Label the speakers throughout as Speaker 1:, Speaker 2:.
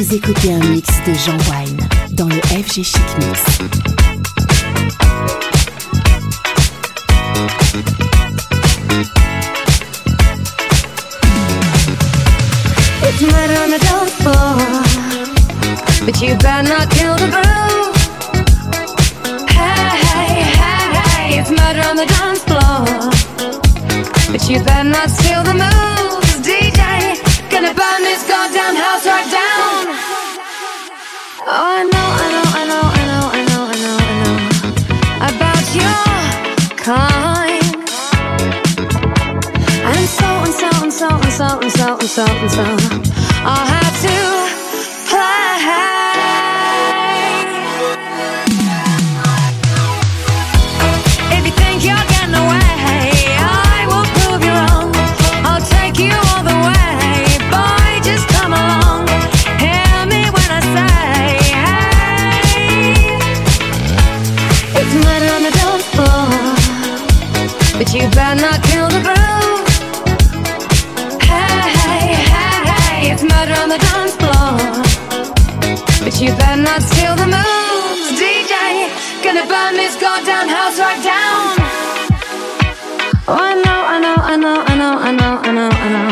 Speaker 1: Vous écoutez un mix de Jean Wine dans le FG Chic Mix.
Speaker 2: It's murder on the dance floor, but you better not kill the groove. Hey, hey, hey, it's murder on the dance floor, but you better not steal the moves, DJ. Gonna burn this house down. Oh, I know, I know, I know, I know, I know, I know, I know about your kind. And so and so and so and so and so and so I'll have to you better not steal the moves, DJ. Gonna burn this goddamn house right down. Oh, I know, I know, I know, I know, I know, I know, I know.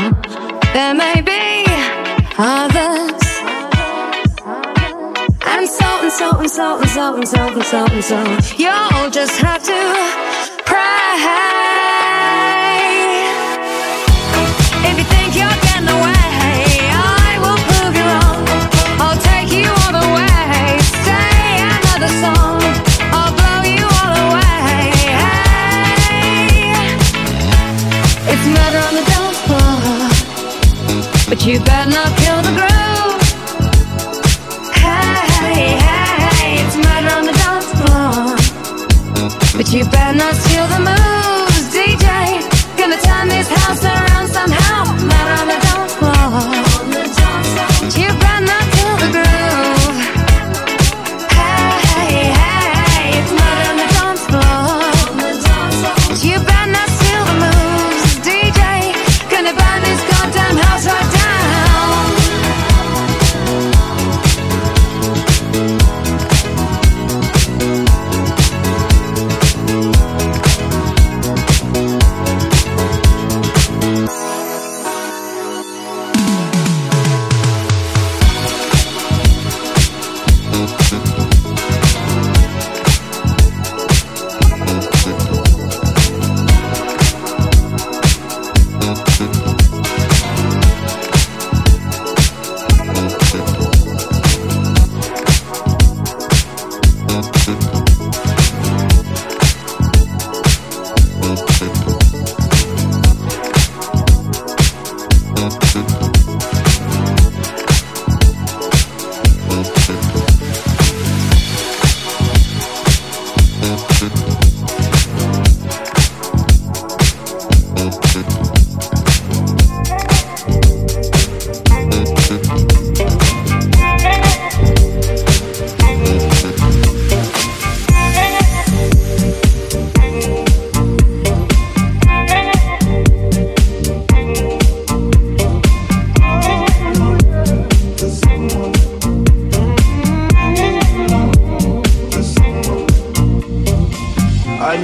Speaker 2: There may be others. And so and so and so and so and so and so and so. You'll just have to you better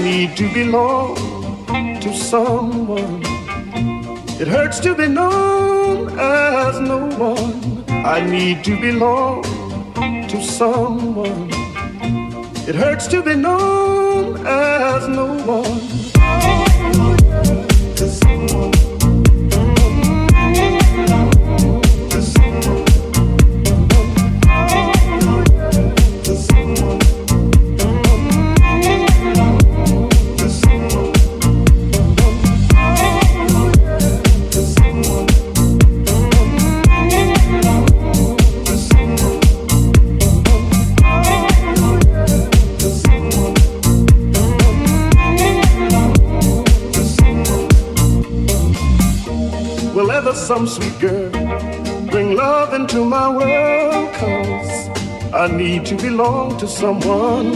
Speaker 3: need to belong to someone. It hurts to be known as no one. I need to belong to someone. It hurts to be known as no one. Some sweet girl bring love into my world? Cause I need to belong to someone.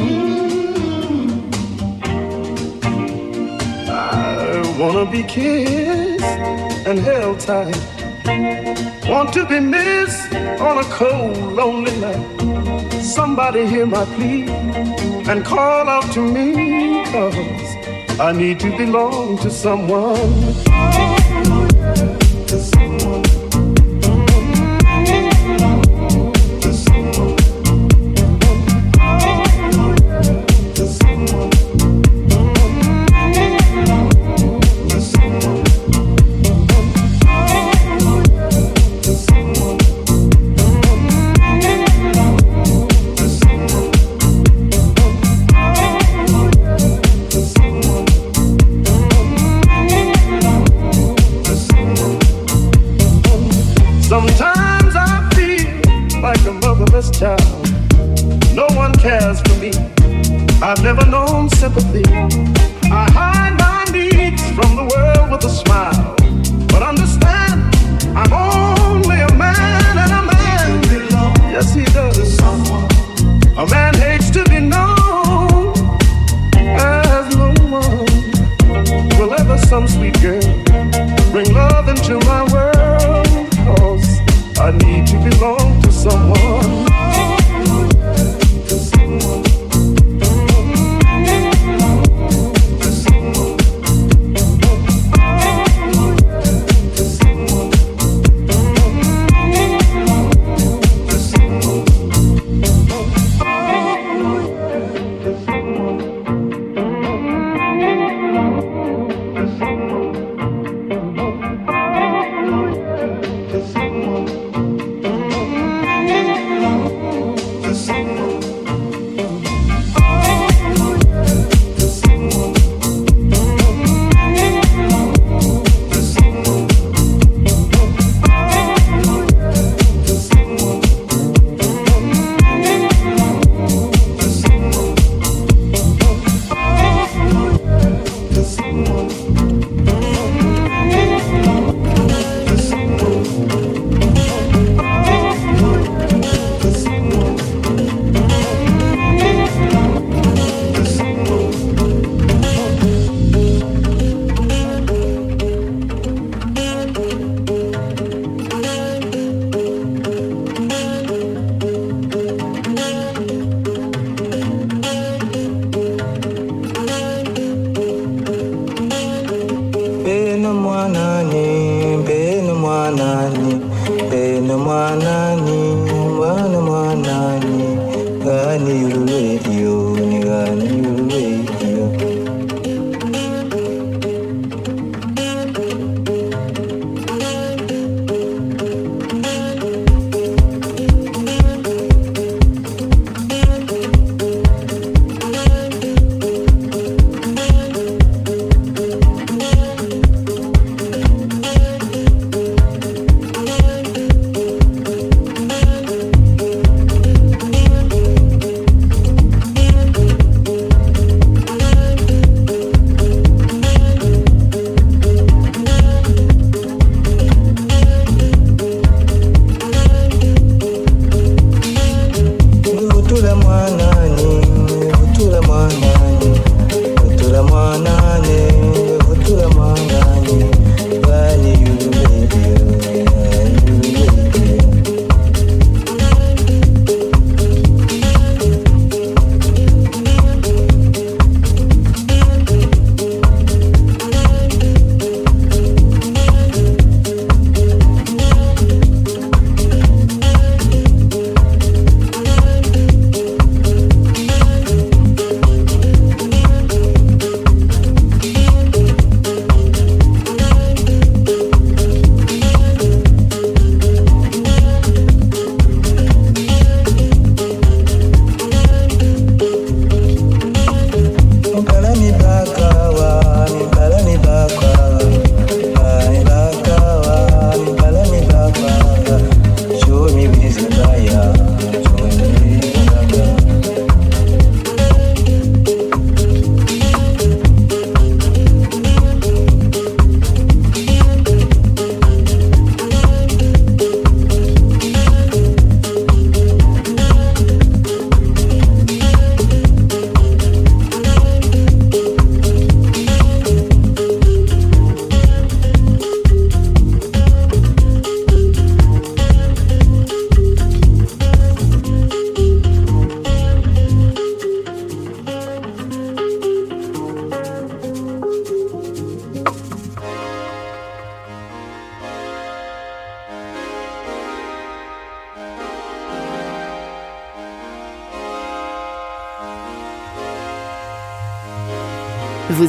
Speaker 3: I wanna be kissed and held tight Want to be missed on a cold, lonely night. Somebody hear my plea and call out to me, cause I need to belong to someone.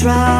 Speaker 4: Try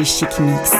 Speaker 1: Majestic Mix.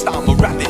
Speaker 1: style morality